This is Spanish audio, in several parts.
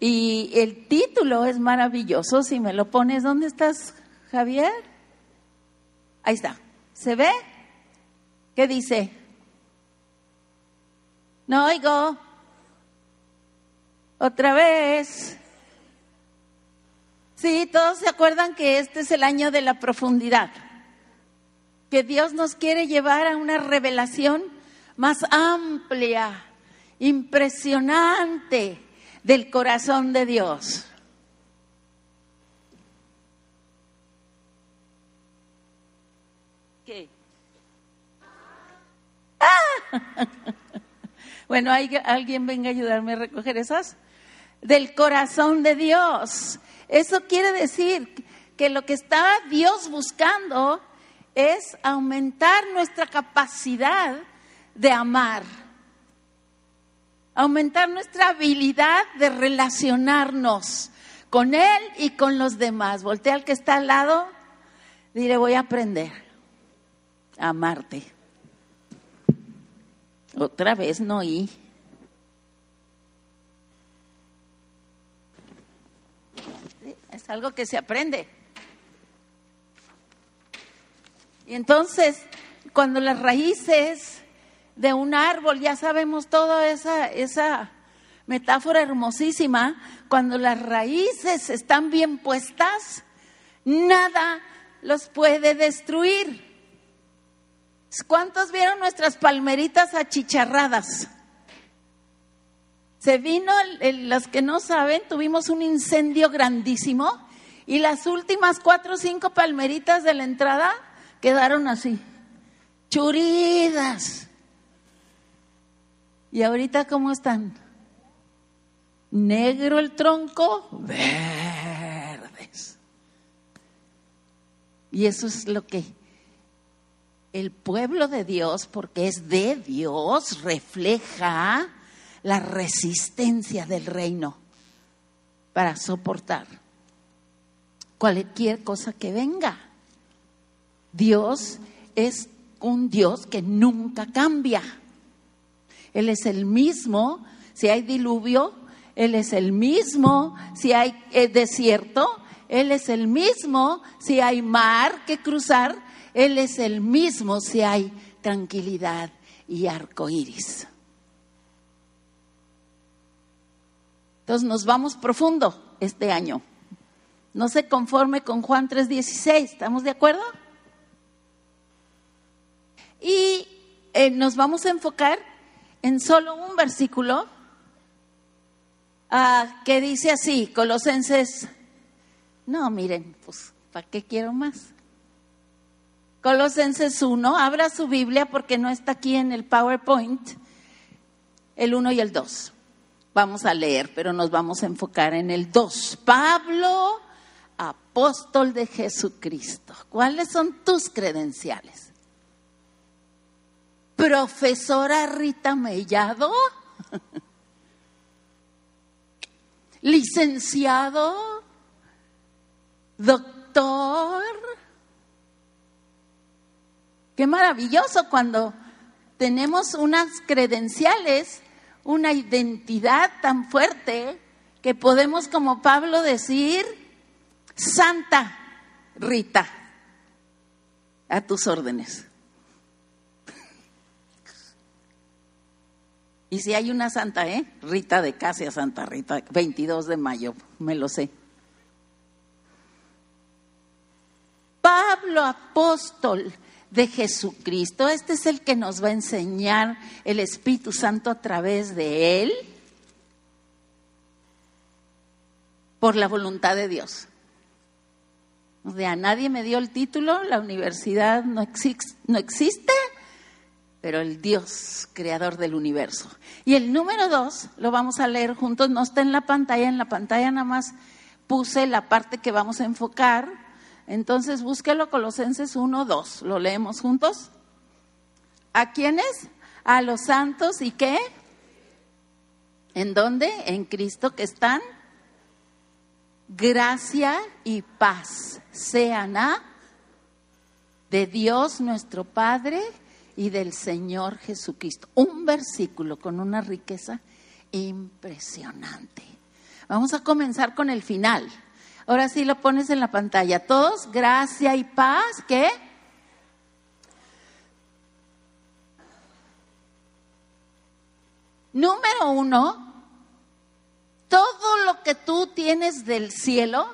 Y el título es maravilloso. Si me lo pones, ¿dónde estás, Javier? Ahí está. ¿Se ve? ¿Qué dice? No oigo. Otra vez. Sí, todos se acuerdan que este es el año de la profundidad. Que Dios nos quiere llevar a una revelación más amplia, impresionante del corazón de Dios. ¿Qué? ¡Ah! Bueno, ¿hay, alguien venga a ayudarme a recoger esas. Del corazón de Dios. Eso quiere decir que lo que está Dios buscando es aumentar nuestra capacidad de amar aumentar nuestra habilidad de relacionarnos con Él y con los demás. Voltea al que está al lado, dile, voy a aprender a amarte. Otra vez no oí. Es algo que se aprende. Y entonces, cuando las raíces de un árbol, ya sabemos toda esa, esa metáfora hermosísima, cuando las raíces están bien puestas, nada los puede destruir. ¿Cuántos vieron nuestras palmeritas achicharradas? Se vino, los que no saben, tuvimos un incendio grandísimo y las últimas cuatro o cinco palmeritas de la entrada quedaron así, churidas. ¿Y ahorita cómo están? Negro el tronco, verdes. Y eso es lo que el pueblo de Dios, porque es de Dios, refleja la resistencia del reino para soportar cualquier cosa que venga. Dios es un Dios que nunca cambia. Él es el mismo, si hay diluvio, Él es el mismo, si hay eh, desierto, Él es el mismo, si hay mar que cruzar, Él es el mismo, si hay tranquilidad y arco iris. Entonces nos vamos profundo este año. No se conforme con Juan 3:16, ¿estamos de acuerdo? Y eh, nos vamos a enfocar en solo un versículo ah, que dice así, Colosenses, no, miren, pues, ¿para qué quiero más? Colosenses 1, abra su Biblia porque no está aquí en el PowerPoint, el 1 y el 2. Vamos a leer, pero nos vamos a enfocar en el 2. Pablo, apóstol de Jesucristo. ¿Cuáles son tus credenciales? Profesora Rita Mellado, licenciado, doctor. Qué maravilloso cuando tenemos unas credenciales, una identidad tan fuerte que podemos como Pablo decir, Santa Rita, a tus órdenes. Y si hay una santa, ¿eh? Rita de Casia, Santa Rita, 22 de mayo, me lo sé. Pablo, apóstol de Jesucristo, este es el que nos va a enseñar el Espíritu Santo a través de él, por la voluntad de Dios. O sea, nadie me dio el título, la universidad no, no existe, pero el Dios creador del universo. Y el número dos lo vamos a leer juntos, no está en la pantalla, en la pantalla nada más puse la parte que vamos a enfocar. Entonces búsquelo Colosenses 1, 2. ¿Lo leemos juntos? ¿A quiénes? A los santos y qué? ¿En dónde? En Cristo que están. Gracia y paz sean a de Dios nuestro Padre y del Señor Jesucristo. Un versículo con una riqueza impresionante. Vamos a comenzar con el final. Ahora sí lo pones en la pantalla. Todos, gracia y paz, ¿qué? Número uno, todo lo que tú tienes del cielo,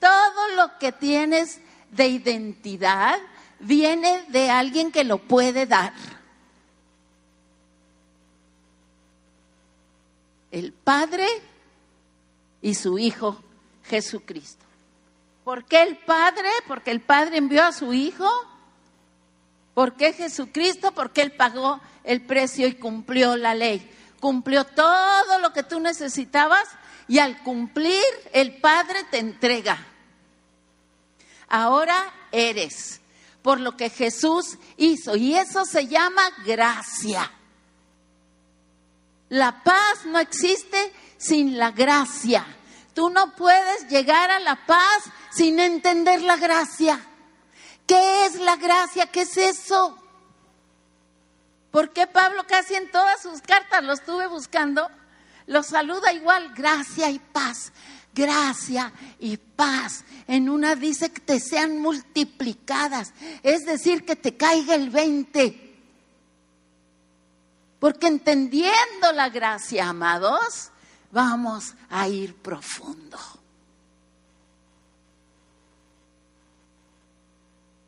todo lo que tienes de identidad, viene de alguien que lo puede dar. El Padre y su Hijo Jesucristo. ¿Por qué el Padre? Porque el Padre envió a su Hijo. ¿Por qué Jesucristo? Porque Él pagó el precio y cumplió la ley. Cumplió todo lo que tú necesitabas y al cumplir el Padre te entrega. Ahora eres por lo que Jesús hizo y eso se llama gracia. La paz no existe sin la gracia. Tú no puedes llegar a la paz sin entender la gracia. ¿Qué es la gracia? ¿Qué es eso? ¿Por qué Pablo casi en todas sus cartas lo estuve buscando? Lo saluda igual, gracia y paz, gracia y paz. En una dice que te sean multiplicadas, es decir, que te caiga el 20. Porque entendiendo la gracia, amados, vamos a ir profundo.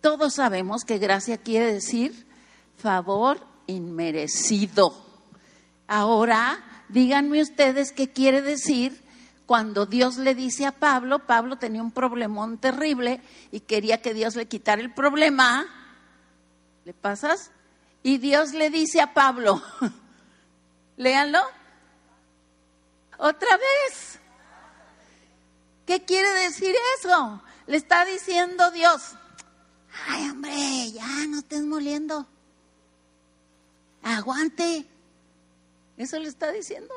Todos sabemos que gracia quiere decir favor inmerecido. Ahora, díganme ustedes qué quiere decir cuando Dios le dice a Pablo, Pablo tenía un problemón terrible y quería que Dios le quitara el problema. ¿Le pasas? Y Dios le dice a Pablo, léanlo, otra vez. ¿Qué quiere decir eso? Le está diciendo Dios, ay hombre, ya no estés moliendo. Aguante. Eso le está diciendo.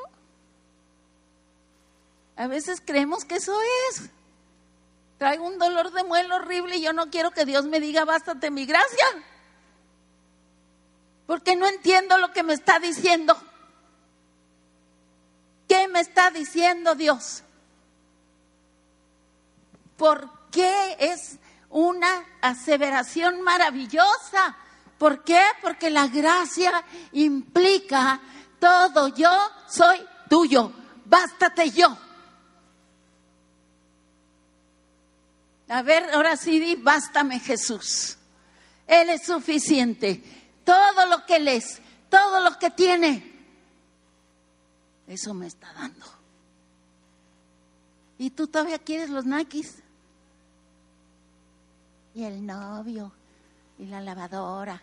A veces creemos que eso es. Traigo un dolor de muelo horrible y yo no quiero que Dios me diga, bástate mi gracia. Porque no entiendo lo que me está diciendo. ¿Qué me está diciendo Dios? ¿Por qué es una aseveración maravillosa? ¿Por qué? Porque la gracia implica todo yo soy tuyo, bástate yo. A ver, ahora sí di, bástame Jesús. Él es suficiente. Todo lo que Él es, todo lo que tiene, eso me está dando. ¿Y tú todavía quieres los naquis? Y el novio, y la lavadora.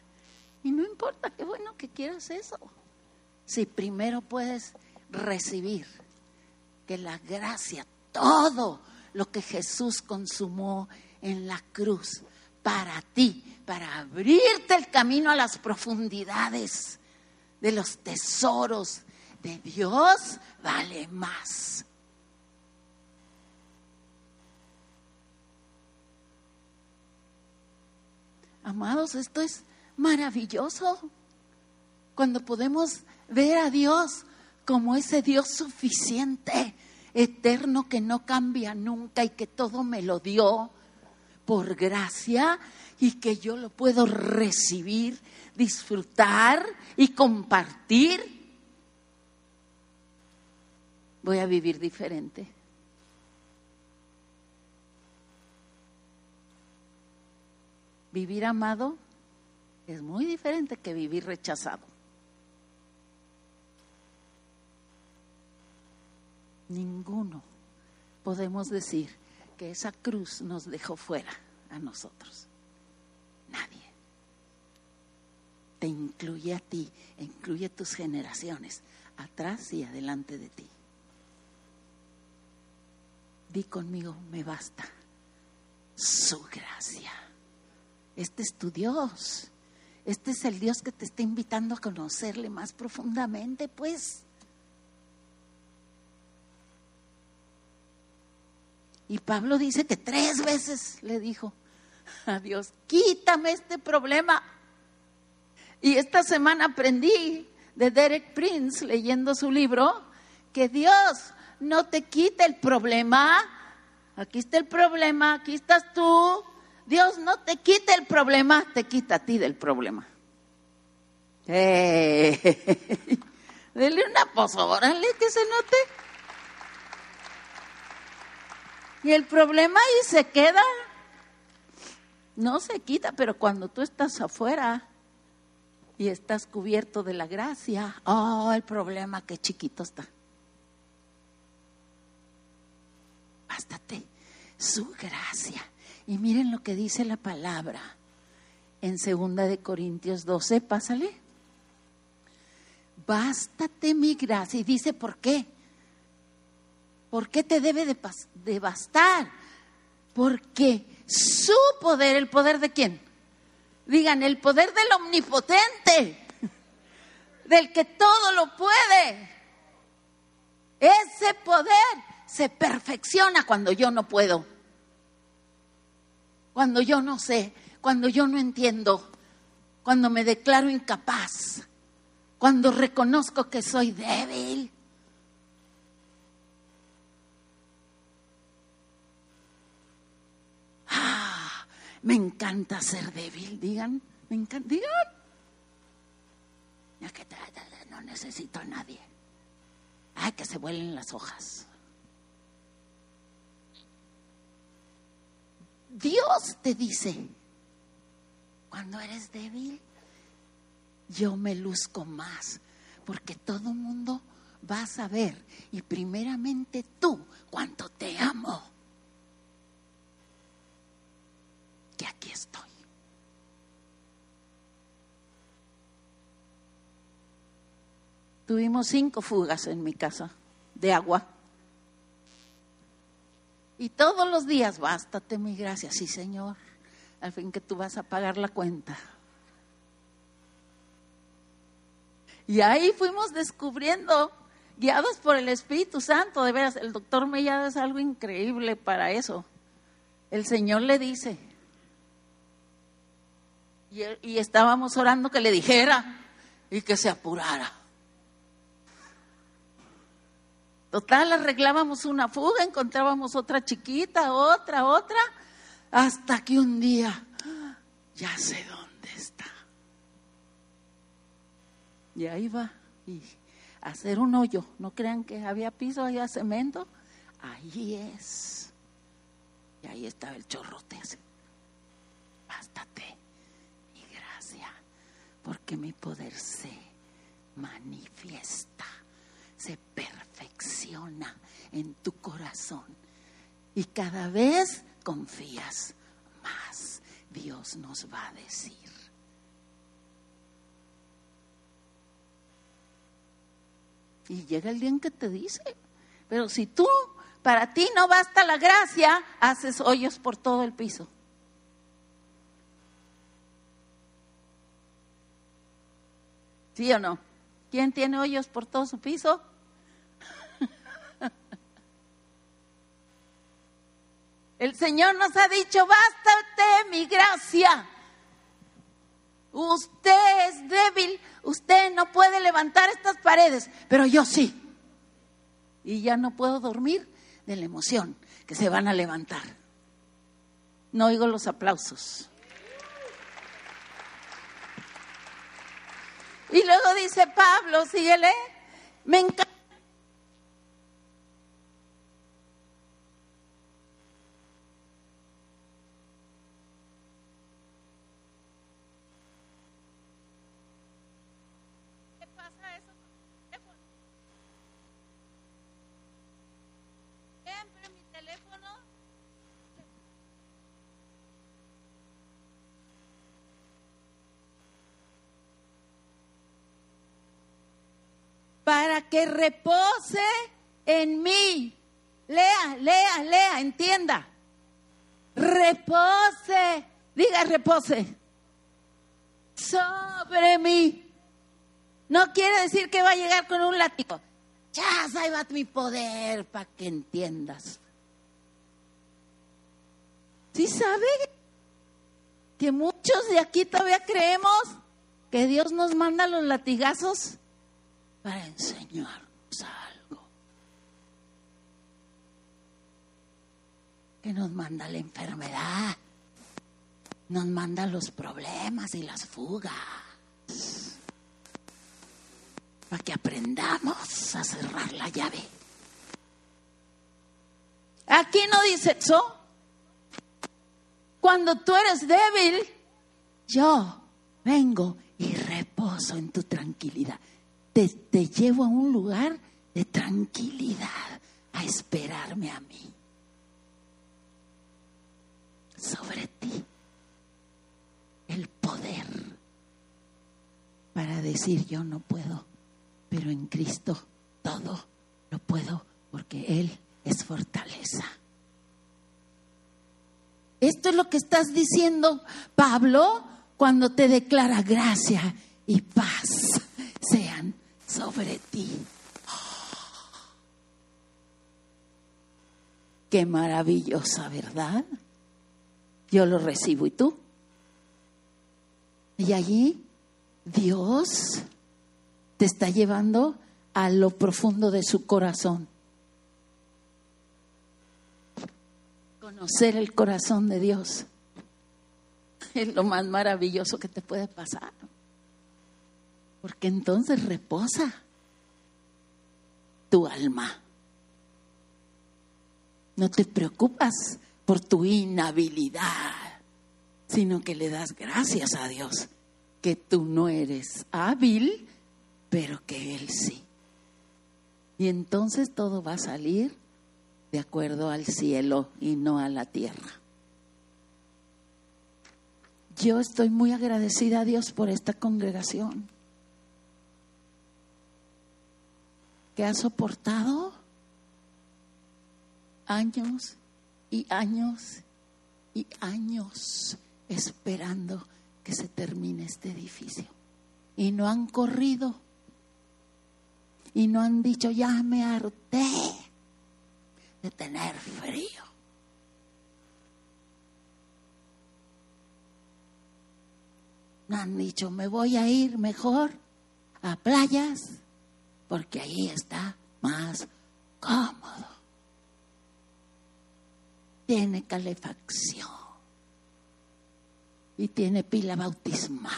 Y no importa, qué bueno que quieras eso. Si primero puedes recibir que la gracia, todo lo que Jesús consumó en la cruz para ti, para abrirte el camino a las profundidades de los tesoros de Dios vale más. Amados, esto es maravilloso. Cuando podemos ver a Dios como ese Dios suficiente, eterno, que no cambia nunca y que todo me lo dio por gracia y que yo lo puedo recibir, disfrutar y compartir voy a vivir diferente. Vivir amado es muy diferente que vivir rechazado. Ninguno podemos decir que esa cruz nos dejó fuera a nosotros. Nadie. Te incluye a ti, incluye a tus generaciones, atrás y adelante de ti. Di conmigo, me basta su gracia. Este es tu Dios. Este es el Dios que te está invitando a conocerle más profundamente, pues. Y Pablo dice que tres veces le dijo a Dios, quítame este problema. Y esta semana aprendí de Derek Prince, leyendo su libro, que Dios no te quita el problema. Aquí está el problema, aquí estás tú. Dios no te quita el problema, te quita a ti del problema. Dele una pozo, órale, que se note. Y el problema ahí se queda. No se quita, pero cuando tú estás afuera y estás cubierto de la gracia, oh, el problema qué chiquito está. Bástate su gracia. Y miren lo que dice la palabra en segunda de Corintios 12, pásale bástate mi gracia. Y dice, ¿por qué? ¿Por qué te debe de, bastar? Porque su poder, el poder de quién? Digan, el poder del omnipotente, del que todo lo puede. Ese poder se perfecciona cuando yo no puedo, cuando yo no sé, cuando yo no entiendo, cuando me declaro incapaz cuando reconozco que soy débil. Me encanta ser débil, digan, me encanta, digan. No necesito a nadie. Ay, que se vuelen las hojas. Dios te dice, cuando eres débil, yo me luzco más, porque todo mundo va a saber, y primeramente tú, cuánto te amo, que aquí estoy. Tuvimos cinco fugas en mi casa de agua. Y todos los días, bástate mi gracia, sí Señor, al fin que tú vas a pagar la cuenta. Y ahí fuimos descubriendo, guiados por el Espíritu Santo, de veras, el doctor Mellado es algo increíble para eso. El Señor le dice, y, estábamos orando que le dijera y que se apurara. Total, arreglábamos una fuga, encontrábamos otra chiquita, otra, otra, hasta que un día, ya sé dónde Y ahí va. Y hacer un hoyo. No crean que había piso, había cemento. Ahí es. Y ahí estaba el chorrote. Bástate y gracia. Porque mi poder se manifiesta, se perfecciona en tu corazón. Y cada vez confías más. Dios nos va a decir. Y llega el día en que te dice, pero si tú, para ti no basta la gracia, haces hoyos por todo el piso. ¿Sí o no? ¿Quién tiene hoyos por todo su piso? El Señor nos ha dicho, bástate mi gracia. Usted es débil, usted no puede levantar estas paredes, pero yo sí. Y ya no puedo dormir de la emoción que se van a levantar. No oigo los aplausos. Y luego dice Pablo, síguele, me encanta para que repose en mí. Lea, lea, lea, entienda. Repose, diga repose sobre mí. No quiere decir que va a llegar con un látigo. Ya, ahí va mi poder para que entiendas. ¿Sí sabe que muchos de aquí todavía creemos que Dios nos manda los latigazos para enseñarnos algo. que nos manda la enfermedad, nos manda los problemas y las fugas, para que aprendamos a cerrar la llave. Aquí no dice eso. Cuando tú eres débil, yo vengo y reposo en tu tranquilidad. Te, llevo a un lugar de tranquilidad a esperarme a mí. Sobre ti el poder para decir yo no puedo, pero en Cristo todo lo puedo porque Él es fortaleza. Esto es lo que estás diciendo, Pablo, cuando te declara gracia y paz sobre ti. Qué maravillosa, ¿verdad? Yo lo recibo y tú. Y allí Dios te está llevando a lo profundo de su corazón. Conocer el corazón de Dios es lo más maravilloso que te puede pasar. Porque entonces reposa tu alma. No te preocupas por tu inhabilidad, sino que le das gracias a Dios que tú no eres hábil, pero que Él sí. Y entonces todo va a salir de acuerdo al cielo y no a la tierra. Yo estoy muy agradecida a Dios por esta congregación que ha soportado años y años y años esperando que se termine este edificio. Y no han corrido. Y no han dicho, ya me harté de tener frío. No han dicho, me voy a ir mejor a playas porque ahí está más cómodo. Tiene calefacción y tiene pila bautismal.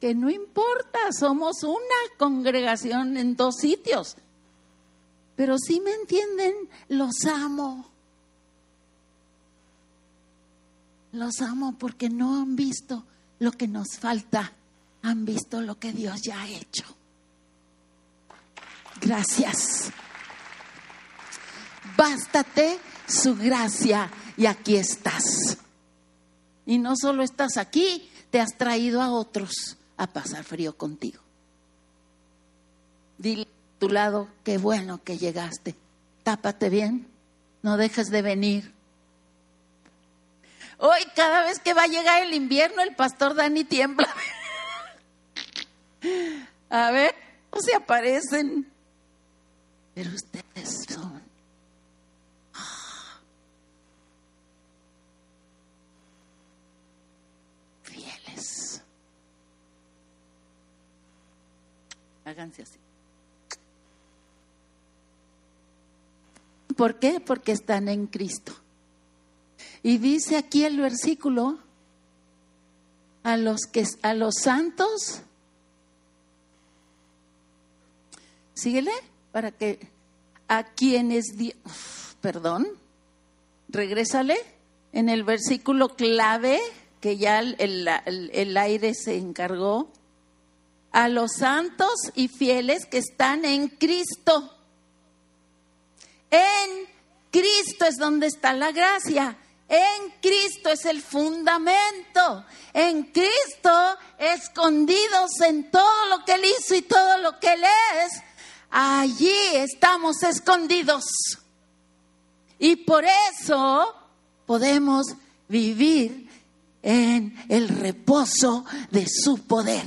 Que no importa, somos una congregación en dos sitios. Pero si me entienden, los amo. Los amo porque no han visto lo que nos falta, han visto lo que Dios ya ha hecho. Gracias. Bástate su gracia y aquí estás. Y no solo estás aquí, te has traído a otros a pasar frío contigo. Dile a tu lado, qué bueno que llegaste. Tápate bien, no dejes de venir. Hoy, cada vez que va a llegar el invierno, el pastor Dani tiembla. A ver, no se aparecen. Pero ustedes son. Ah, fieles. Háganse así. ¿Por qué? Porque están en Cristo. Y dice aquí el versículo, a los que a los santos, síguele, para que a quienes, perdón, regrésale en el versículo clave que ya el, el aire se encargó, a los santos y fieles que están en Cristo. En Cristo es donde está la gracia. En Cristo es el fundamento. En Cristo, escondidos en todo lo que Él hizo y todo lo que Él es, allí estamos escondidos. Y por eso podemos vivir en el reposo de su poder.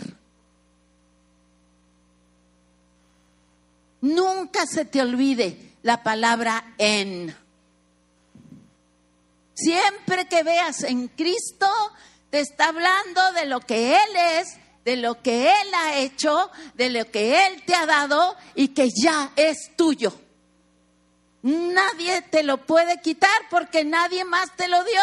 Nunca se te olvide la palabra en. Siempre que veas en Cristo, te está hablando de lo que Él es, de lo que Él ha hecho, de lo que Él te ha dado y que ya es tuyo. Nadie te lo puede quitar porque nadie más te lo dio.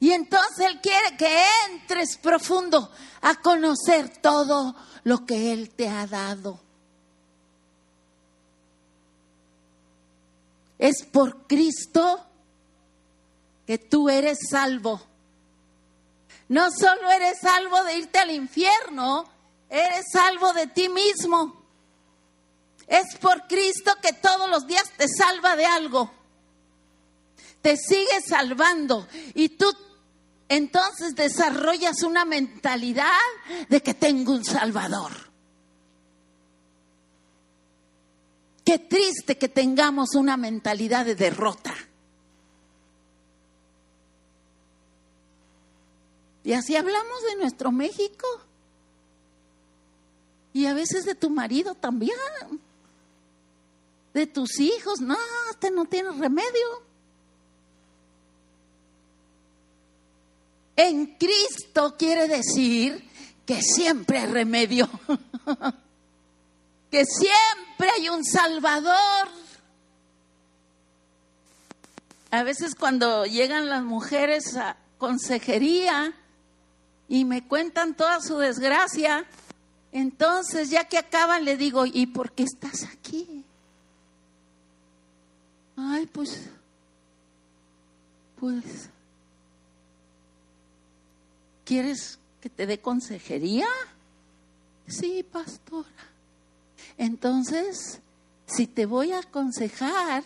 Y entonces Él quiere que entres profundo a conocer todo lo que Él te ha dado. Es por Cristo que tú eres salvo. No solo eres salvo de irte al infierno, eres salvo de ti mismo. Es por Cristo que todos los días te salva de algo. Te sigue salvando y tú entonces desarrollas una mentalidad de que tengo un Salvador. Qué triste que tengamos una mentalidad de derrota. Y así hablamos de nuestro México. Y a veces de tu marido también. De tus hijos. No, este no tiene remedio. En Cristo quiere decir que siempre hay remedio, que siempre hay un Salvador. A veces cuando llegan las mujeres a consejería y me cuentan toda su desgracia, entonces ya que acaban le digo, ¿y por qué estás aquí? Ay, pues, pues ¿Quieres que te dé consejería? Sí, pastora. Entonces, si te voy a aconsejar,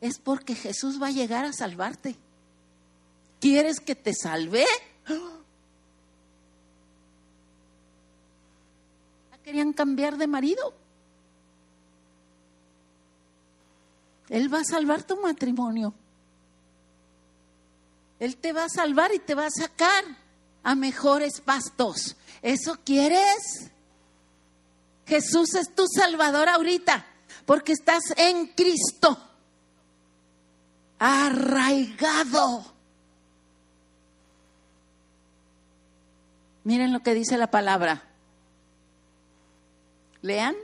es porque Jesús va a llegar a salvarte. ¿Quieres que te salve? Querían cambiar de marido. Él va a salvar tu matrimonio. Él te va a salvar y te va a sacar a mejores pastos. ¿Eso quieres? Jesús es tu Salvador ahorita, porque estás en Cristo, arraigado. Miren lo que dice la palabra. Lean.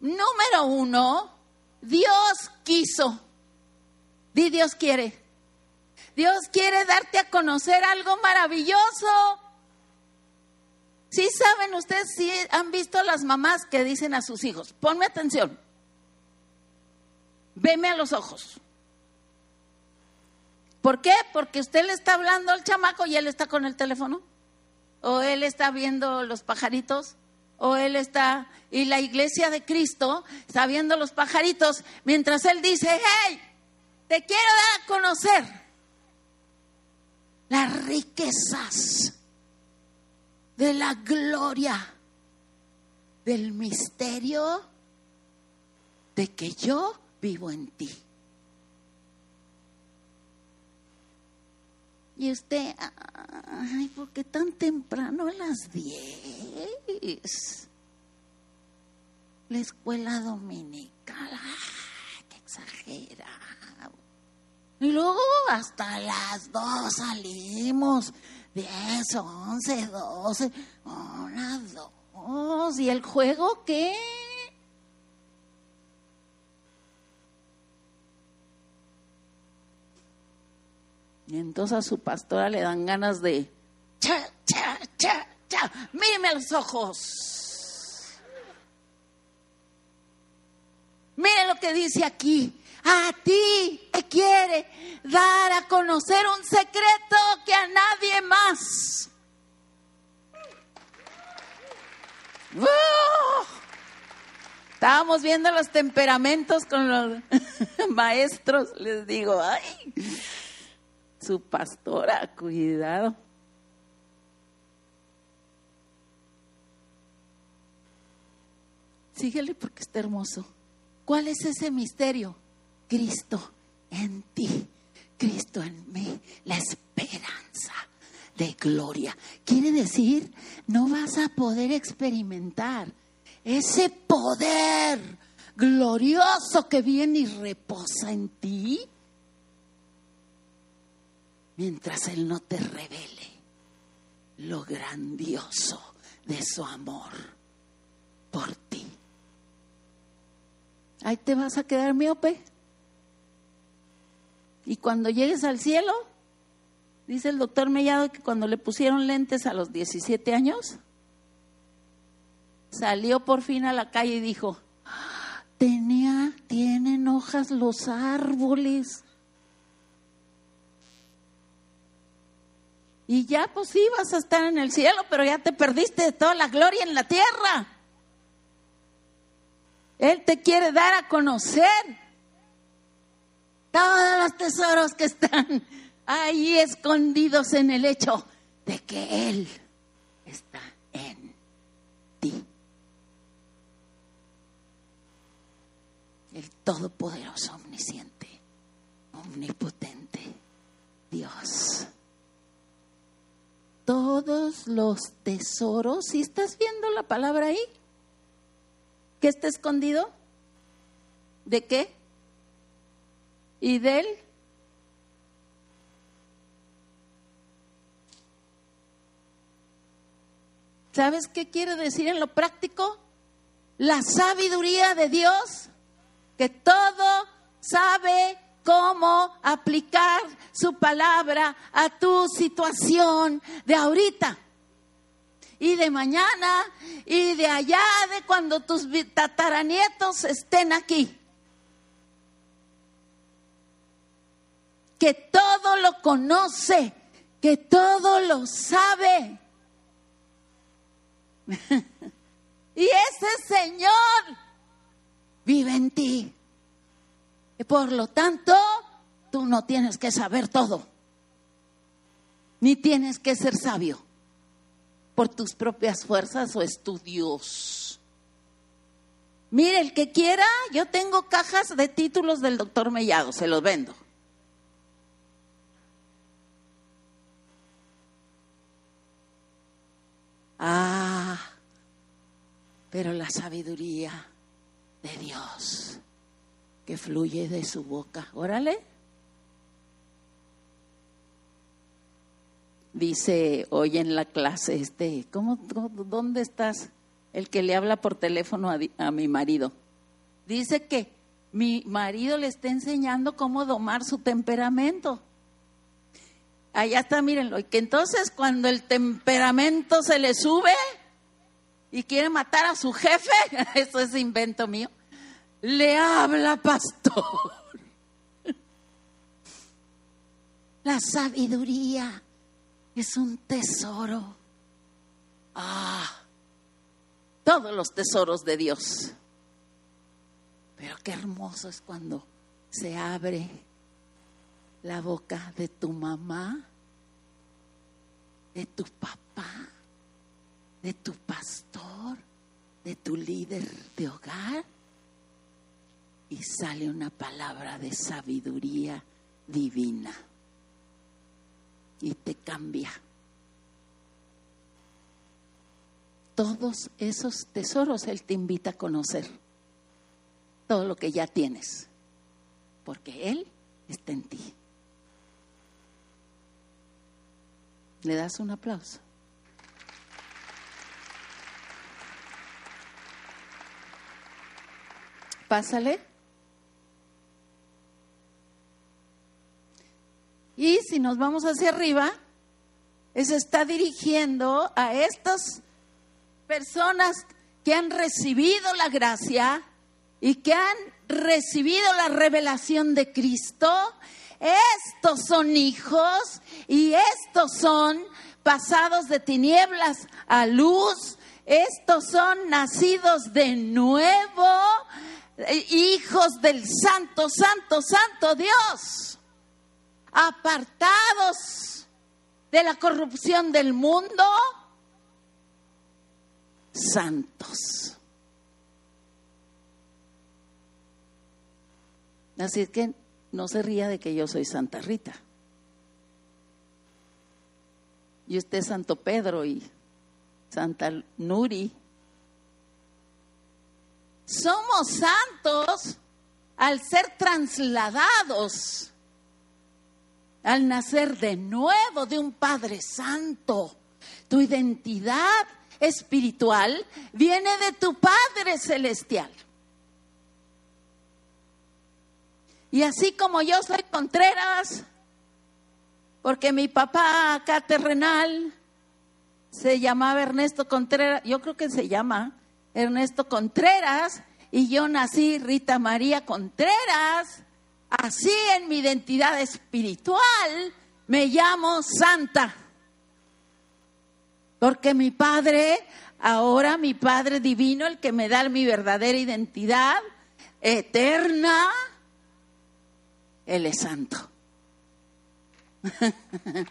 Número uno, Dios quiso. Di Dios quiere. Dios quiere darte a conocer algo maravilloso. Si saben ustedes, si han visto las mamás que dicen a sus hijos, ponme atención, veme a los ojos. ¿Por qué? Porque usted le está hablando al chamaco y él está con el teléfono. O él está viendo los pajaritos o él está, y la iglesia de Cristo está viendo los pajaritos, mientras él dice, hey, te quiero dar a conocer las riquezas de la gloria, del misterio de que yo vivo en ti. Y usted, ay, ¿por qué tan temprano a las 10? La escuela dominical, ay, qué exagerado. Y luego hasta las 2 salimos, 10, 11, 12, una, dos. ¿Y el juego qué? Y entonces a su pastora le dan ganas de, cha, cha, cha, cha, míreme a los ojos. Mire lo que dice aquí. A ti te quiere dar a conocer un secreto que a nadie más. ¡Uh! Estábamos viendo los temperamentos con los maestros. Les digo, ay, su pastora, cuidado. Síguele porque está hermoso. ¿Cuál es ese misterio? Cristo en ti, Cristo en mí, la esperanza de gloria. Quiere decir, no vas a poder experimentar ese poder glorioso que viene y reposa en ti mientras Él no te revele lo grandioso de su amor por ti. Ahí te vas a quedar miope. Y cuando llegues al cielo, dice el doctor Mellado que cuando le pusieron lentes a los 17 años, salió por fin a la calle y dijo, tenía, tienen hojas los árboles. Y ya pues sí vas a estar en el cielo, pero ya te perdiste de toda la gloria en la tierra. Él te quiere dar a conocer todos los tesoros que están ahí escondidos en el hecho de que Él está en ti. El Todopoderoso, omnisciente, omnipotente, Dios. Los tesoros, si estás viendo la palabra ahí, ¿qué está escondido? ¿De qué? ¿Y de él? ¿Sabes qué quiere decir en lo práctico? La sabiduría de Dios, que todo sabe cómo aplicar su palabra a tu situación de ahorita y de mañana y de allá de cuando tus tataranietos estén aquí. Que todo lo conoce, que todo lo sabe. y ese Señor vive en ti. Y por lo tanto, tú no tienes que saber todo, ni tienes que ser sabio por tus propias fuerzas o estudios. Mire, el que quiera, yo tengo cajas de títulos del doctor Mellado, se los vendo. Ah, pero la sabiduría de Dios que fluye de su boca. Órale. Dice hoy en la clase, este, ¿cómo, dónde estás? El que le habla por teléfono a, a mi marido. Dice que mi marido le está enseñando cómo domar su temperamento. Allá está, mírenlo. Y que entonces cuando el temperamento se le sube y quiere matar a su jefe, eso es invento mío, le habla pastor. La sabiduría es un tesoro. Ah, todos los tesoros de Dios. Pero qué hermoso es cuando se abre la boca de tu mamá, de tu papá, de tu pastor, de tu líder de hogar y sale una palabra de sabiduría divina y te cambia. Todos esos tesoros Él te invita a conocer, todo lo que ya tienes, porque Él está en ti. ¿Le das un aplauso? Pásale. Y si nos vamos hacia arriba, se está dirigiendo a estas personas que han recibido la gracia y que han recibido la revelación de Cristo. Estos son hijos y estos son pasados de tinieblas a luz. Estos son nacidos de nuevo, eh, hijos del Santo, Santo, Santo Dios apartados de la corrupción del mundo, santos. Así que no se ría de que yo soy Santa Rita. Y usted es Santo Pedro y Santa Nuri. Somos santos al ser trasladados al nacer de nuevo de un Padre Santo, Tu identidad espiritual viene de tu Padre Celestial. Y así como yo soy Contreras, porque mi papá acá terrenal se llamaba Ernesto Contreras, yo creo que se llama Ernesto Contreras, y yo nací Rita María Contreras, así en mi identidad espiritual me llamo Santa. Porque mi Padre, ahora mi Padre Divino, el que me da mi verdadera identidad eterna, Él es santo.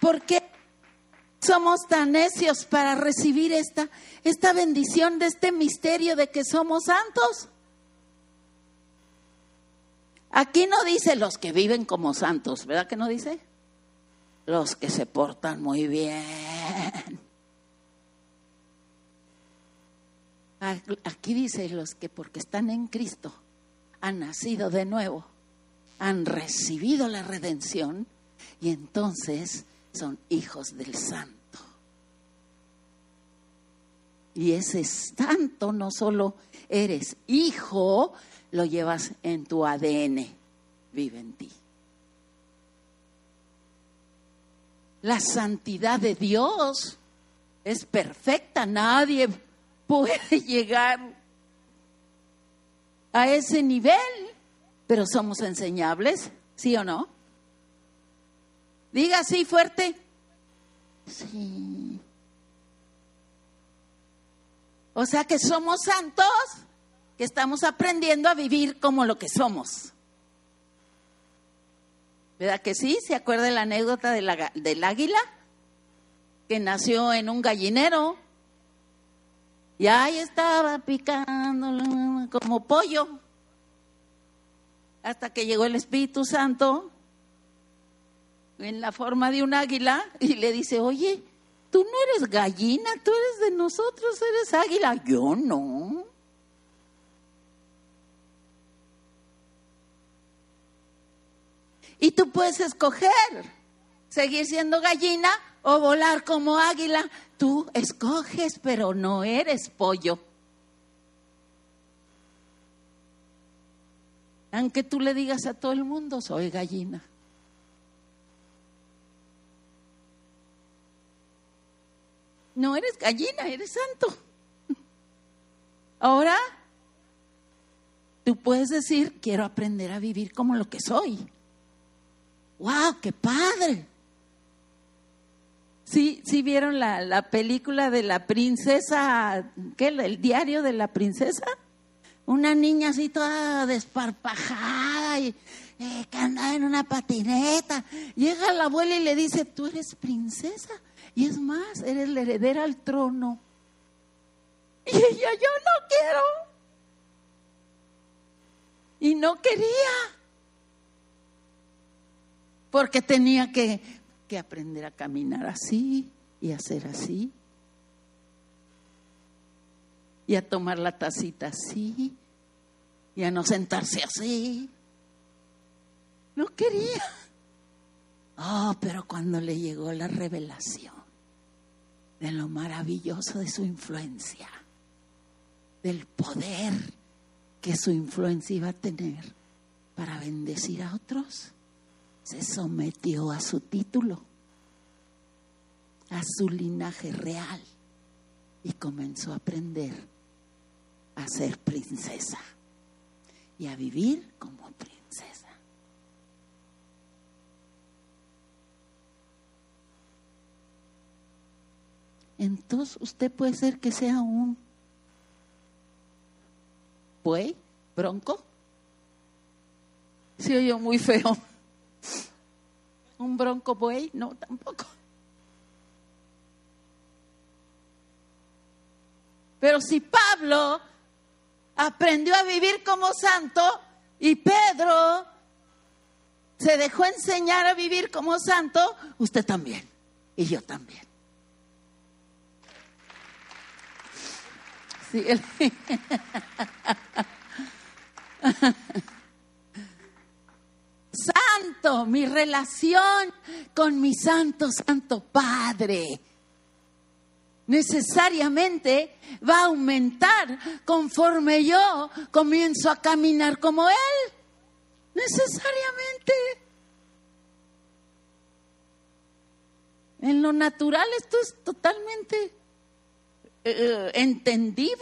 ¿Por qué somos tan necios para recibir esta, esta bendición de este misterio de que somos santos? Aquí no dice los que viven como santos, ¿verdad que no dice? los que se portan muy bien. Aquí dice los que porque están en Cristo han nacido de nuevo, han recibido la redención y entonces son hijos del santo. Y ese santo no solo eres hijo, lo llevas en tu ADN, vive en ti. La santidad de Dios es perfecta, nadie puede llegar a ese nivel, pero somos enseñables, ¿sí o no? Diga así fuerte. Sí. O sea que somos santos, que estamos aprendiendo a vivir como lo que somos. ¿Verdad que sí? ¿Se acuerda la anécdota del águila? Que nació en un gallinero. Y ahí estaba picando como pollo. Hasta que llegó el Espíritu Santo en la forma de un águila y le dice, oye, tú no eres gallina, tú eres de nosotros, eres águila. Yo no. Y tú puedes escoger seguir siendo gallina o volar como águila. Tú escoges, pero no eres pollo. Aunque tú le digas a todo el mundo, soy gallina. No eres gallina, eres santo. Ahora, tú puedes decir, quiero aprender a vivir como lo que soy. ¡Wow! ¡Qué padre! ¿Sí, sí vieron la, la película de la princesa, qué, el diario de la princesa? Una niña así toda desparpajada y eh, que andaba en una patineta. Llega la abuela y le dice, tú eres princesa. Y es más, eres la heredera al trono. Y ella, yo no quiero. Y no quería porque tenía que, aprender a caminar así y hacer así. Y a tomar la tacita así. Y a no sentarse así. No quería. Oh, pero cuando le llegó la revelación de lo maravilloso de su influencia, del poder que su influencia iba a tener para bendecir a otros, se sometió a su título, a su linaje real y comenzó a aprender a ser princesa y a vivir como princesa. Entonces usted puede ser que sea un buey, bronco. Se oyó muy feo. ¿Un bronco buey? No, tampoco. Pero si Pablo aprendió a vivir como santo y Pedro se dejó enseñar a vivir como santo, usted también y yo también. Santo, mi relación con mi santo, santo Padre, necesariamente va a aumentar conforme yo comienzo a caminar como Él. Necesariamente. En lo natural esto es totalmente eh, entendible.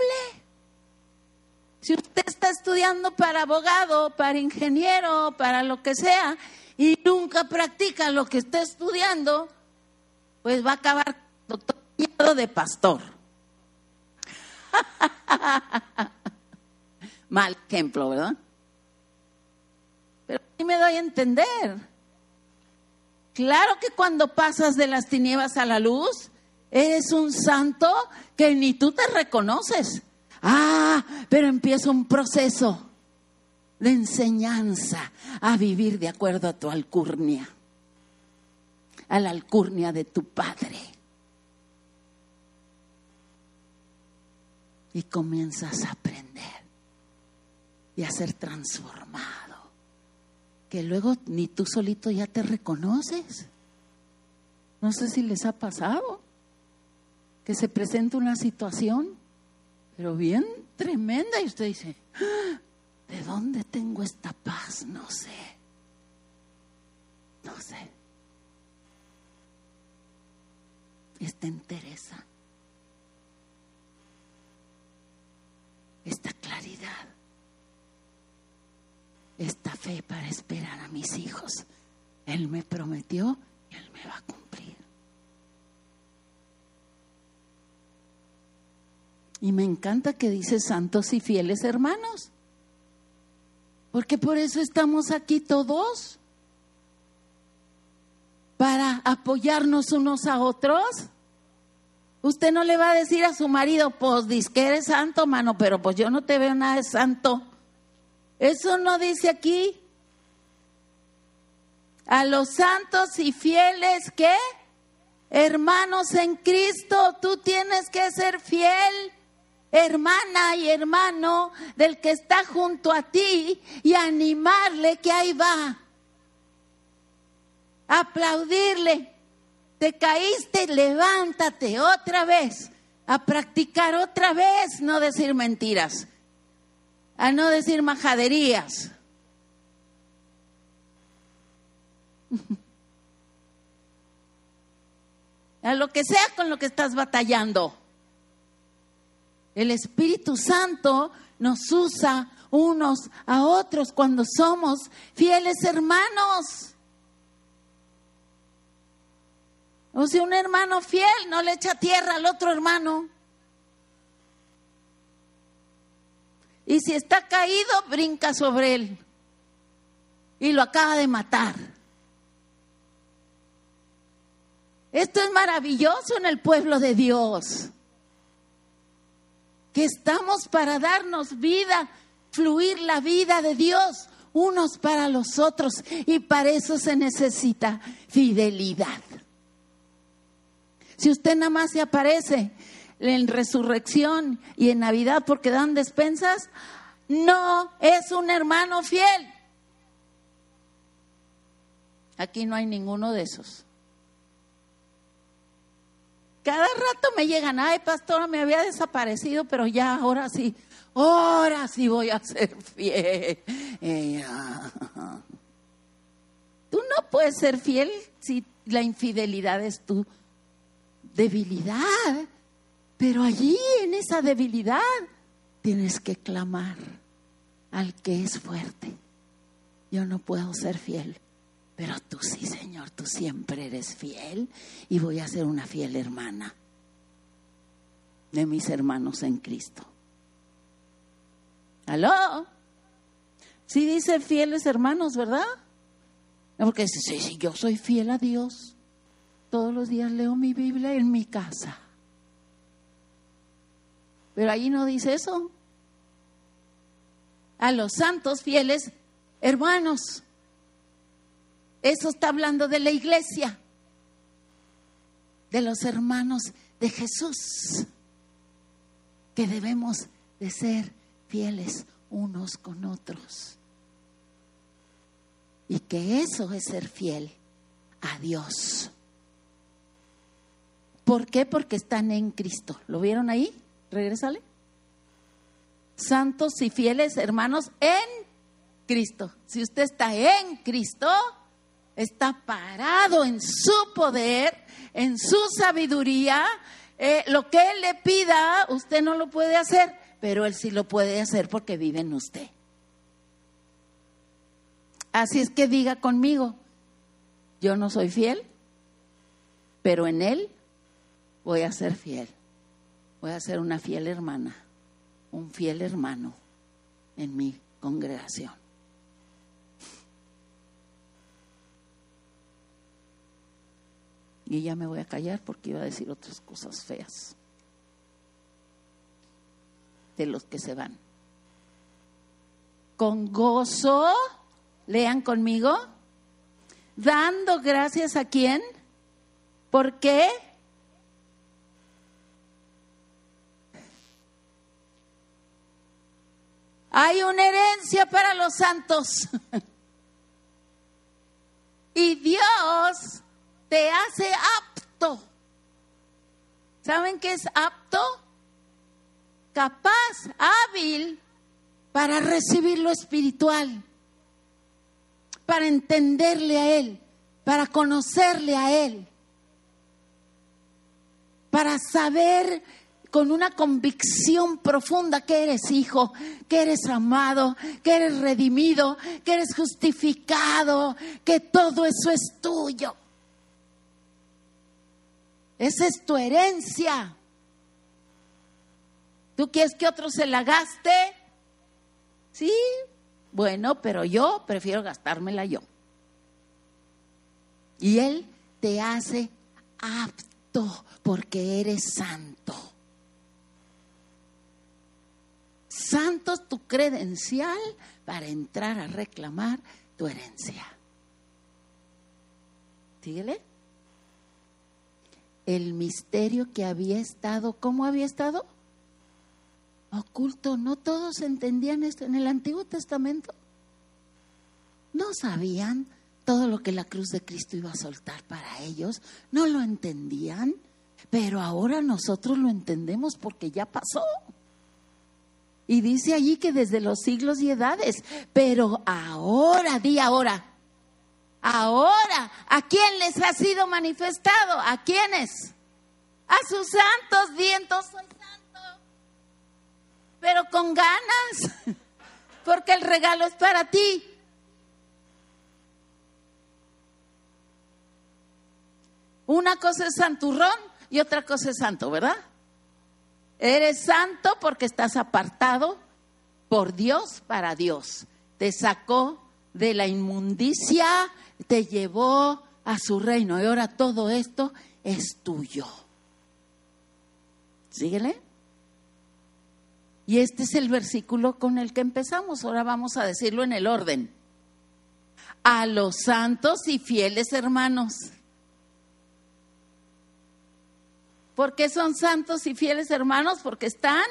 Si usted está estudiando para abogado, para ingeniero, para lo que sea, y nunca practica lo que está estudiando, pues va a acabar todo de pastor. Mal ejemplo, ¿verdad? Pero sí me doy a entender. Claro que cuando pasas de las tinieblas a la luz, eres un santo que ni tú te reconoces. Ah, pero empieza un proceso de enseñanza a vivir de acuerdo a tu alcurnia, a la alcurnia de tu padre. Y comienzas a aprender y a ser transformado, que luego ni tú solito ya te reconoces. No sé si les ha pasado que se presenta una situación, pero bien tremenda, y usted dice, ah, ¿de dónde tengo esta paz? No sé. No sé. Esta entereza. Esta claridad. Esta fe para esperar a mis hijos. Él me prometió y Él me va a cumplir. Y me encanta que dice santos y fieles hermanos. Porque por eso estamos aquí todos. Para apoyarnos unos a otros. Usted no le va a decir a su marido, pues dice que eres santo, mano, pero pues yo no te veo nada de santo. Eso no dice aquí. A los santos y fieles ¿qué? hermanos en Cristo, tú tienes que ser fiel hermana y hermano del que está junto a ti y animarle que ahí va. Aplaudirle. Te caíste, levántate otra vez. A practicar otra vez, no decir mentiras. A no decir majaderías. a lo que sea con lo que estás batallando. El Espíritu Santo nos usa unos a otros cuando somos fieles hermanos. O sea, un hermano fiel no le echa tierra al otro hermano. Y si está caído, brinca sobre él. Y lo acaba de matar. Esto es maravilloso en el pueblo de Dios que estamos para darnos vida, fluir la vida de Dios unos para los otros y para eso se necesita fidelidad. Si usted nada más se aparece en resurrección y en Navidad porque dan despensas, no es un hermano fiel. Aquí no hay ninguno de esos. Cada rato me llegan, ay, pastora, me había desaparecido, pero ya, ahora sí, ahora sí voy a ser fiel. Tú no puedes ser fiel si la infidelidad es tu debilidad, pero allí en esa debilidad tienes que clamar al que es fuerte. Yo no puedo ser fiel pero tú sí, Señor, tú siempre eres fiel y voy a ser una fiel hermana de mis hermanos en Cristo. ¿Aló? Sí dice fieles hermanos, ¿verdad? Porque sí, sí, yo soy fiel a Dios. Todos los días leo mi Biblia en mi casa. Pero ahí no dice eso. A los santos fieles hermanos. Eso está hablando de la iglesia, de los hermanos de Jesús, que debemos de ser fieles unos con otros. Y que eso es ser fiel a Dios. ¿Por qué? Porque están en Cristo. ¿Lo vieron ahí? Regrésale. Santos y fieles hermanos en Cristo. Si usted está en Cristo, está parado en su poder, en su sabiduría. Eh, lo que Él le pida, usted no lo puede hacer, pero Él sí lo puede hacer porque vive en usted. Así es que diga conmigo, yo no soy fiel, pero en Él voy a ser fiel. Voy a ser una fiel hermana, un fiel hermano en mi congregación. Y ya me voy a callar porque iba a decir otras cosas feas de los que se van. Con gozo, lean conmigo, dando gracias a quién, ¿por qué? Hay una herencia para los santos. y Dios te hace apto. ¿Saben qué es apto? Capaz, hábil para recibir lo espiritual, para entenderle a Él, para conocerle a Él, para saber con una convicción profunda que eres hijo, que eres amado, que eres redimido, que eres justificado, que todo eso es tuyo. Esa es tu herencia. ¿Tú quieres que otro se la gaste? Sí, bueno, pero yo prefiero gastármela yo. Y Él te hace apto porque eres santo. Santo es tu credencial para entrar a reclamar tu herencia. Síguele. El misterio que había estado, ¿cómo había estado? Oculto. No todos entendían esto en el Antiguo Testamento. No sabían todo lo que la cruz de Cristo iba a soltar para ellos. No lo entendían. Pero ahora nosotros lo entendemos porque ya pasó. Y dice allí que desde los siglos y edades, pero ahora, di ahora, ahora, ¿a quién les ha sido manifestado? ¿A quiénes? A sus santos vientos, soy santo, pero con ganas, porque el regalo es para ti. Una cosa es santurrón y otra cosa es santo, ¿verdad? Eres santo porque estás apartado por Dios para Dios. Te sacó de la inmundicia, te llevó a su reino y ahora todo esto es tuyo. Síguele. Y este es el versículo con el que empezamos. Ahora vamos a decirlo en el orden. A los santos y fieles hermanos ¿Por qué son santos y fieles hermanos? Porque están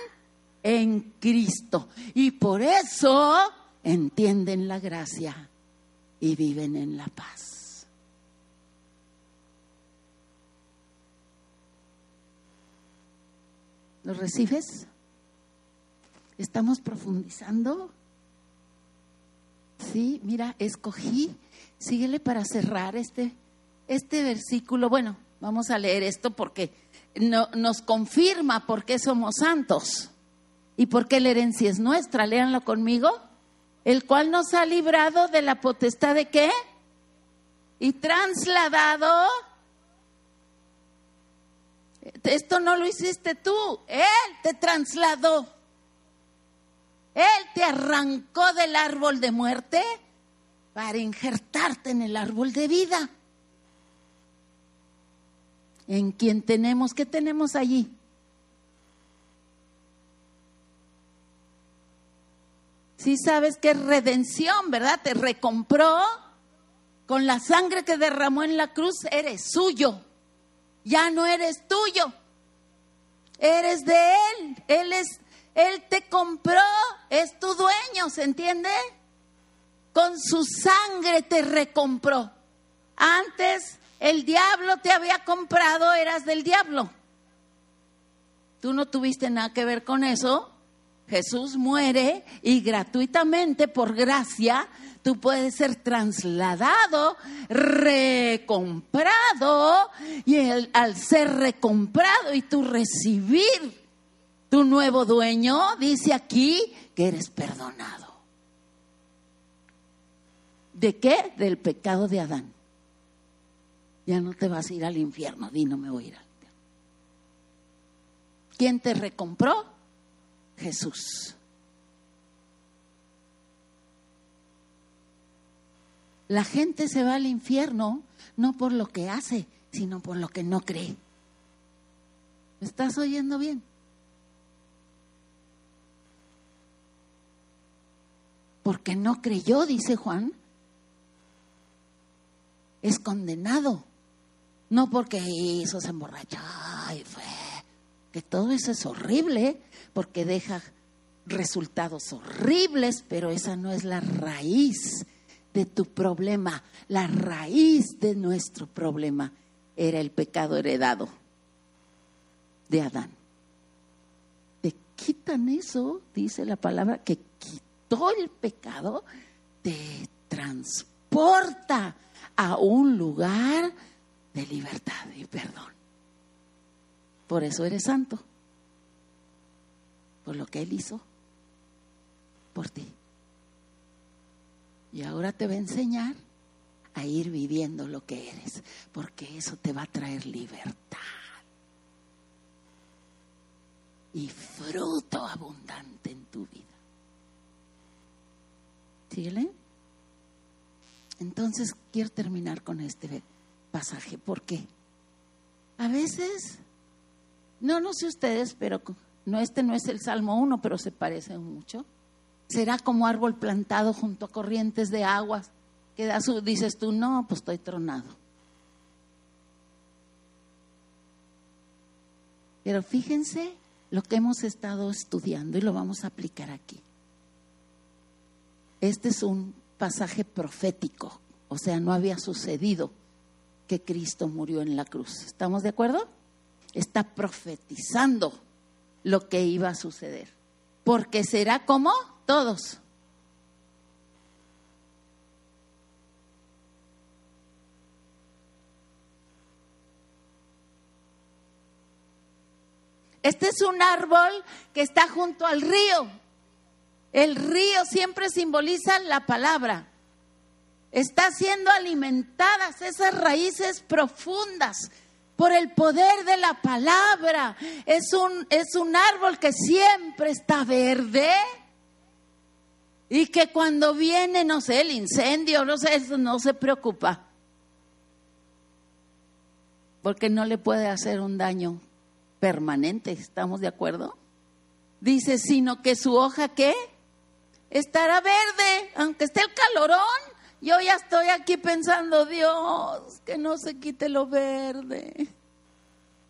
en Cristo. Y por eso entienden la gracia y viven en la paz. ¿Lo recibes? ¿Estamos profundizando? Sí, mira, escogí, síguele para cerrar este, este versículo. Bueno, vamos a leer esto porque no, nos confirma por qué somos santos y por qué la herencia es nuestra. Léanlo conmigo. El cual nos ha librado de la potestad de qué? Y trasladado. Esto no lo hiciste tú, Él te trasladó. Él te arrancó del árbol de muerte para injertarte en el árbol de vida en quien tenemos, ¿qué tenemos allí? Si sabes que es redención, ¿verdad? Te recompró con la sangre que derramó en la cruz, eres suyo. Ya no eres tuyo. Eres de él. Él es él te compró, es tu dueño, ¿se entiende? con su sangre te recompró. Antes el diablo te había comprado, eras del diablo. Tú no tuviste nada que ver con eso. Jesús muere y gratuitamente, por gracia, tú puedes ser trasladado, recomprado, y al ser recomprado y tú recibir tu nuevo dueño, dice aquí que eres perdonado. ¿De qué? Del pecado de Adán. Ya no te vas a ir al infierno, di no me voy a ir al infierno. ¿Quién te recompró? Jesús. La gente se va al infierno no por lo que hace, sino por lo que no cree. ¿Me estás oyendo bien? Porque no creyó, dice Juan, es condenado. No porque hizo, se emborrachó y fue. Que todo eso es horrible, porque deja resultados horribles, pero esa no es la raíz de tu problema. La raíz de nuestro problema era el pecado heredado de Adán. Te quitan eso, dice la palabra, que quitó el pecado, te transporta a un lugar de libertad y perdón. Por eso eres santo, por lo que Él hizo por ti. Y ahora te va a enseñar a ir viviendo lo que eres, porque eso te va a traer libertad y fruto abundante en tu vida. ¿Síguele? Entonces quiero terminar con este pasaje, porque a veces, no, no sé ustedes, pero no, este no es el Salmo 1, pero se parece mucho será como árbol plantado junto a corrientes de aguas. Que su, dices tú, no, pues estoy tronado. Pero fíjense lo que hemos estado estudiando y lo vamos a aplicar aquí. Este es un pasaje profético, o sea, no había sucedido que Cristo murió en la cruz. ¿Estamos de acuerdo? Está profetizando lo que iba a suceder. Porque será como todos. Este es un árbol que está junto al río. El río siempre simboliza la palabra. Está siendo alimentadas esas raíces profundas por el poder de la palabra. Es un, es un árbol que siempre está verde y que cuando viene, no sé, el incendio, no sé, no se preocupa. Porque no le puede hacer un daño permanente, ¿estamos de acuerdo? Dice, sino que su hoja, ¿qué? Estará verde, aunque esté el calorón. Yo ya estoy aquí pensando, Dios, que no se quite lo verde.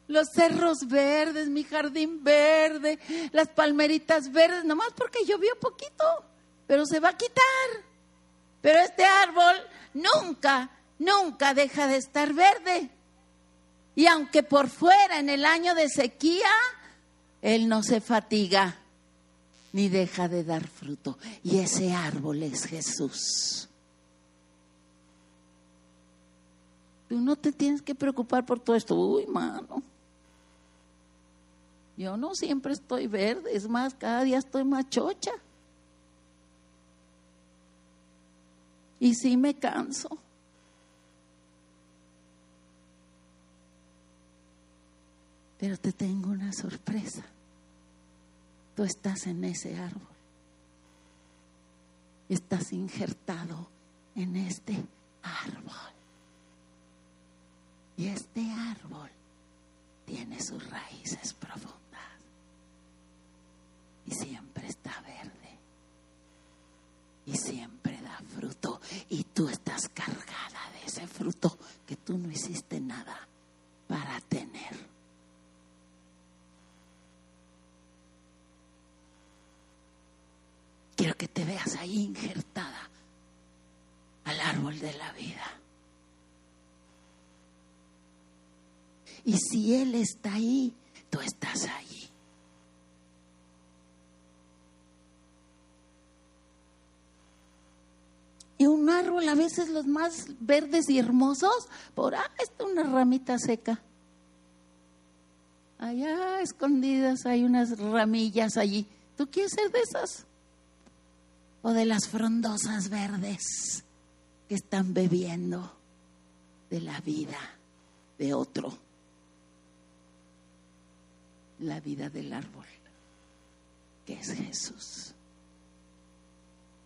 Los cerros verdes, mi jardín verde, las palmeritas verdes, nomás porque llovió poquito pero se va a quitar. Pero este árbol nunca, nunca deja de estar verde. Y aunque por fuera en el año de sequía, él no se fatiga ni deja de dar fruto. Y ese árbol es Jesús. Tú no te tienes que preocupar por todo esto. Uy, mano. Yo no siempre estoy verde, es más, cada día estoy más chocha. y sí me canso. Pero te tengo una sorpresa. Tú estás en ese árbol. Estás injertado en este árbol. Y este árbol tiene sus raíces profundas. Y siempre está verde. Y siempre da fruto y tú estás cargada de ese fruto que tú no hiciste nada para tener. Quiero que te veas ahí injertada árbol de la vida. Y si Él está ahí, tú estás allí. Y un árbol, a veces los más verdes y hermosos, por ah, está una ramita seca. Allá escondidas hay unas ramillas allí. ¿Tú quieres ser de esas? O de las frondosas verdes que están bebiendo de la vida de otro. La vida del árbol, que es Jesús.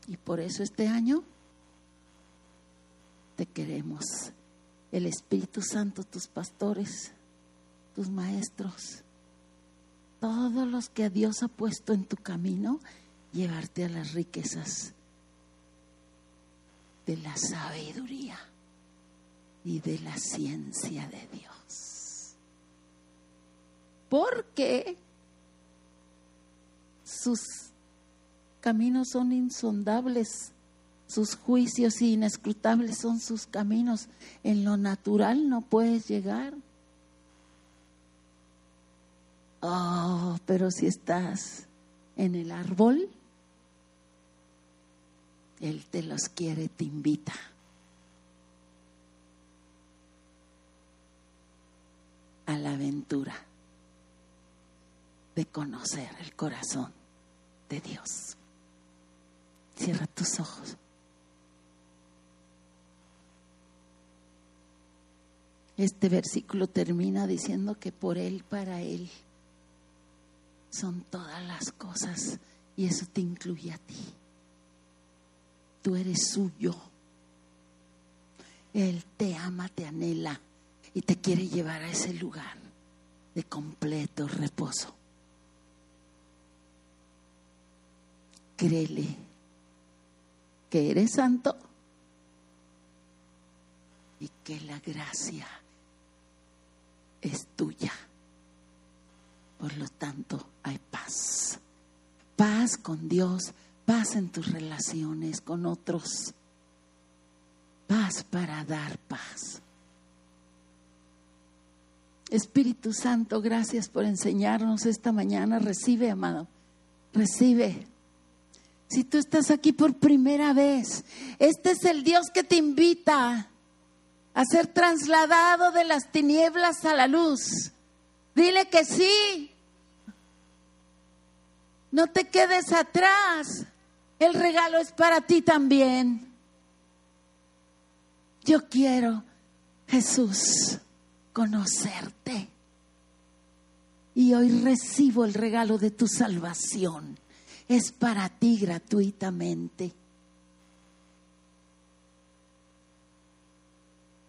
Y por eso este año te queremos. El Espíritu Santo, tus pastores, tus maestros, todos los que Dios ha puesto en tu camino, llevarte a las riquezas de la sabiduría y de la ciencia de Dios. Porque sus caminos son insondables, sus juicios inescrutables son sus caminos. En lo natural no puedes llegar. Oh, pero si estás en el árbol, Él te los quiere, te invita. a la aventura de conocer el corazón de Dios. Cierra tus ojos. Este versículo termina diciendo que por Él, para Él, son todas las cosas y eso te incluye a ti. Tú eres suyo. Él te ama, te anhela y te quiere llevar a ese lugar de completo reposo. Créele que eres santo y que la gracia es tuya. Por lo tanto, hay paz. Paz con Dios, paz en tus relaciones con otros. Paz para dar paz. Espíritu Santo, gracias por enseñarnos esta mañana. Recibe, amado. Recibe. Si tú estás aquí por primera vez, este es el Dios que te invita a ser trasladado de las tinieblas a la luz. Dile que sí. No te quedes atrás. El regalo es para ti también. Yo quiero, Jesús, conocerte. Y hoy recibo el regalo de tu salvación. Es para ti gratuitamente.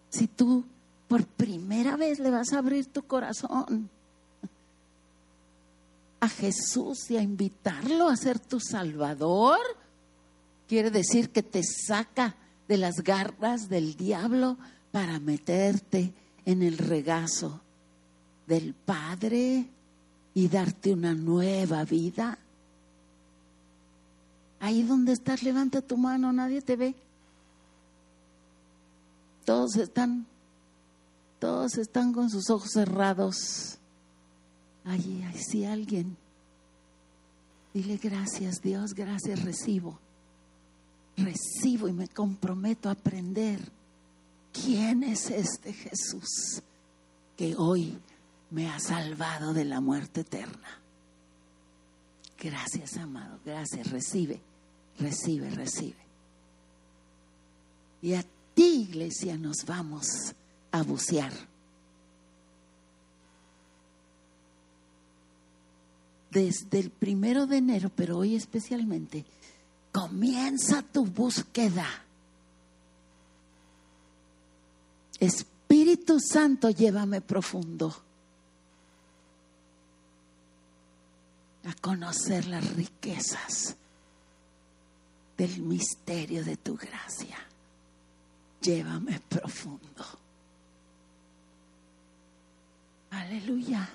Si tú por primera vez le vas a abrir tu corazón a Jesús y a invitarlo a ser tu Salvador, quiere decir que te saca de las garras del diablo para meterte en el regazo del Padre y darte una nueva vida. Ahí donde estás, levanta tu mano, nadie te ve. Todos están, todos están con sus ojos cerrados. Allí, si alguien. Dile gracias Dios, gracias recibo. Recibo y me comprometo a aprender quién es este Jesús que hoy me ha salvado de la muerte eterna. Gracias, amado, gracias, recibe, recibe, recibe. Y a ti, iglesia, nos vamos a bucear. desde el primero de enero, pero hoy especialmente, comienza tu búsqueda. Espíritu Santo, llévame profundo a conocer las riquezas del misterio de tu gracia. Llévame profundo. Aleluya.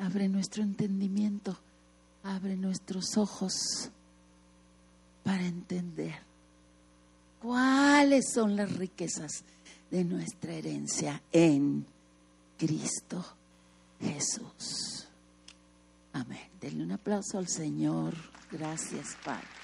Abre nuestro entendimiento, abre nuestros ojos para entender cuáles son las riquezas de nuestra herencia en Cristo Jesús. Amén. Denle un aplauso al Señor. Gracias, Padre.